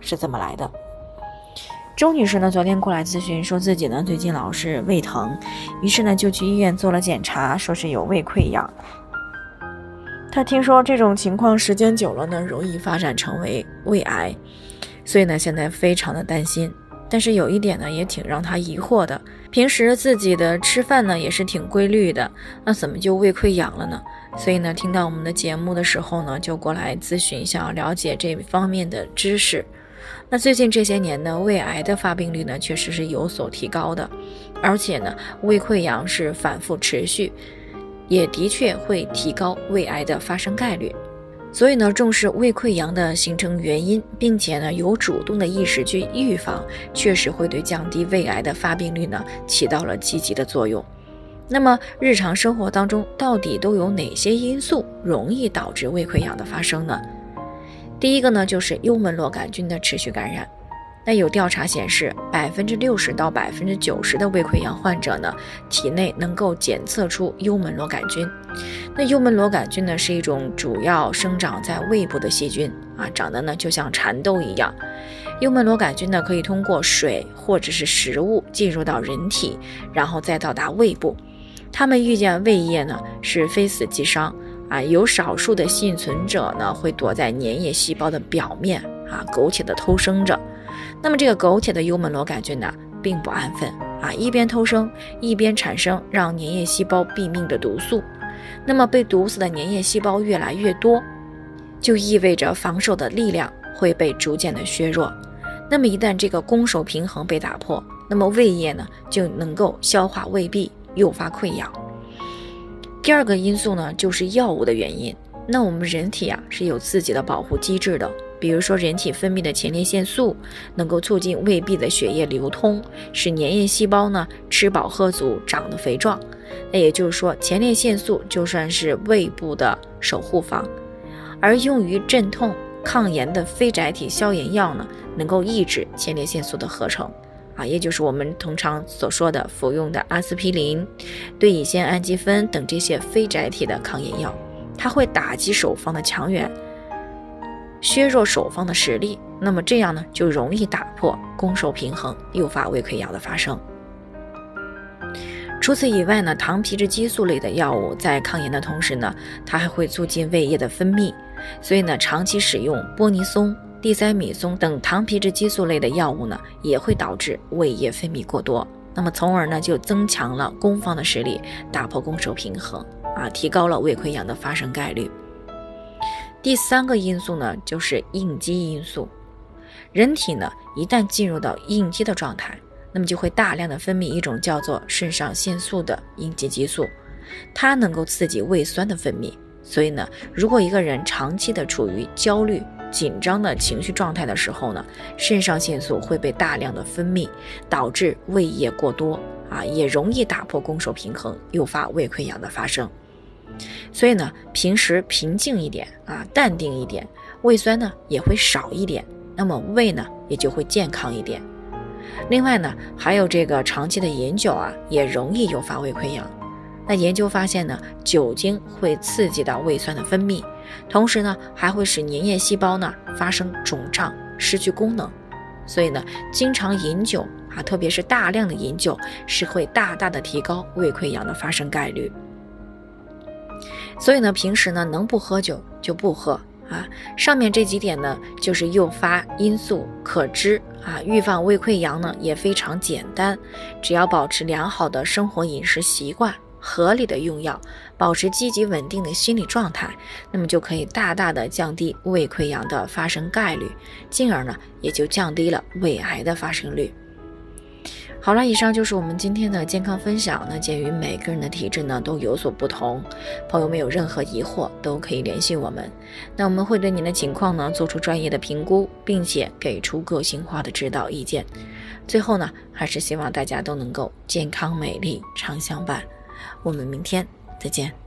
是怎么来的？周女士呢，昨天过来咨询，说自己呢最近老是胃疼，于是呢就去医院做了检查，说是有胃溃疡。她听说这种情况时间久了呢，容易发展成为胃癌，所以呢现在非常的担心。但是有一点呢，也挺让她疑惑的，平时自己的吃饭呢也是挺规律的，那怎么就胃溃疡了呢？所以呢，听到我们的节目的时候呢，就过来咨询，想要了解这方面的知识。那最近这些年呢，胃癌的发病率呢，确实是有所提高的，而且呢，胃溃疡是反复持续，也的确会提高胃癌的发生概率。所以呢，重视胃溃疡的形成原因，并且呢，有主动的意识去预防，确实会对降低胃癌的发病率呢，起到了积极的作用。那么日常生活当中到底都有哪些因素容易导致胃溃疡的发生呢？第一个呢就是幽门螺杆菌的持续感染。那有调查显示，百分之六十到百分之九十的胃溃疡患者呢，体内能够检测出幽门螺杆菌。那幽门螺杆菌呢是一种主要生长在胃部的细菌啊，长得呢就像蚕豆一样。幽门螺杆菌呢可以通过水或者是食物进入到人体，然后再到达胃部。它们遇见胃液呢，是非死即伤啊。有少数的幸存者呢，会躲在粘液细胞的表面啊，苟且的偷生着。那么这个苟且的幽门螺杆菌呢，并不安分啊，一边偷生，一边产生让粘液细胞毙命的毒素。那么被毒死的粘液细胞越来越多，就意味着防守的力量会被逐渐的削弱。那么一旦这个攻守平衡被打破，那么胃液呢，就能够消化胃壁。诱发溃疡。第二个因素呢，就是药物的原因。那我们人体啊是有自己的保护机制的，比如说人体分泌的前列腺素能够促进胃壁的血液流通，使粘液细胞呢吃饱喝足，长得肥壮。那也就是说，前列腺素就算是胃部的守护方。而用于镇痛、抗炎的非甾体消炎药呢，能够抑制前列腺素的合成。啊，也就是我们通常所说的服用的阿司匹林、对乙酰氨基酚等这些非甾体的抗炎药，它会打击守方的强援，削弱守方的实力。那么这样呢，就容易打破攻守平衡，诱发胃溃疡的发生。除此以外呢，糖皮质激素类的药物在抗炎的同时呢，它还会促进胃液的分泌，所以呢，长期使用波尼松。地塞米松等糖皮质激素类的药物呢，也会导致胃液分泌过多，那么从而呢就增强了攻方的实力，打破攻守平衡啊，提高了胃溃疡的发生概率。第三个因素呢，就是应激因素。人体呢一旦进入到应激的状态，那么就会大量的分泌一种叫做肾上腺素的应激激素，它能够刺激胃酸的分泌。所以呢，如果一个人长期的处于焦虑，紧张的情绪状态的时候呢，肾上腺素会被大量的分泌，导致胃液过多啊，也容易打破攻守平衡，诱发胃溃疡的发生。所以呢，平时平静一点啊，淡定一点，胃酸呢也会少一点，那么胃呢也就会健康一点。另外呢，还有这个长期的饮酒啊，也容易诱发胃溃疡。那研究发现呢，酒精会刺激到胃酸的分泌，同时呢，还会使粘液细胞呢发生肿胀，失去功能。所以呢，经常饮酒啊，特别是大量的饮酒，是会大大的提高胃溃疡的发生概率。所以呢，平时呢，能不喝酒就不喝啊。上面这几点呢，就是诱发因素可知啊，预防胃溃疡呢也非常简单，只要保持良好的生活饮食习惯。合理的用药，保持积极稳定的心理状态，那么就可以大大的降低胃溃疡的发生概率，进而呢也就降低了胃癌的发生率。好了，以上就是我们今天的健康分享。那鉴于每个人的体质呢都有所不同，朋友们有任何疑惑都可以联系我们，那我们会对您的情况呢做出专业的评估，并且给出个性化的指导意见。最后呢，还是希望大家都能够健康美丽常相伴。我们明天再见。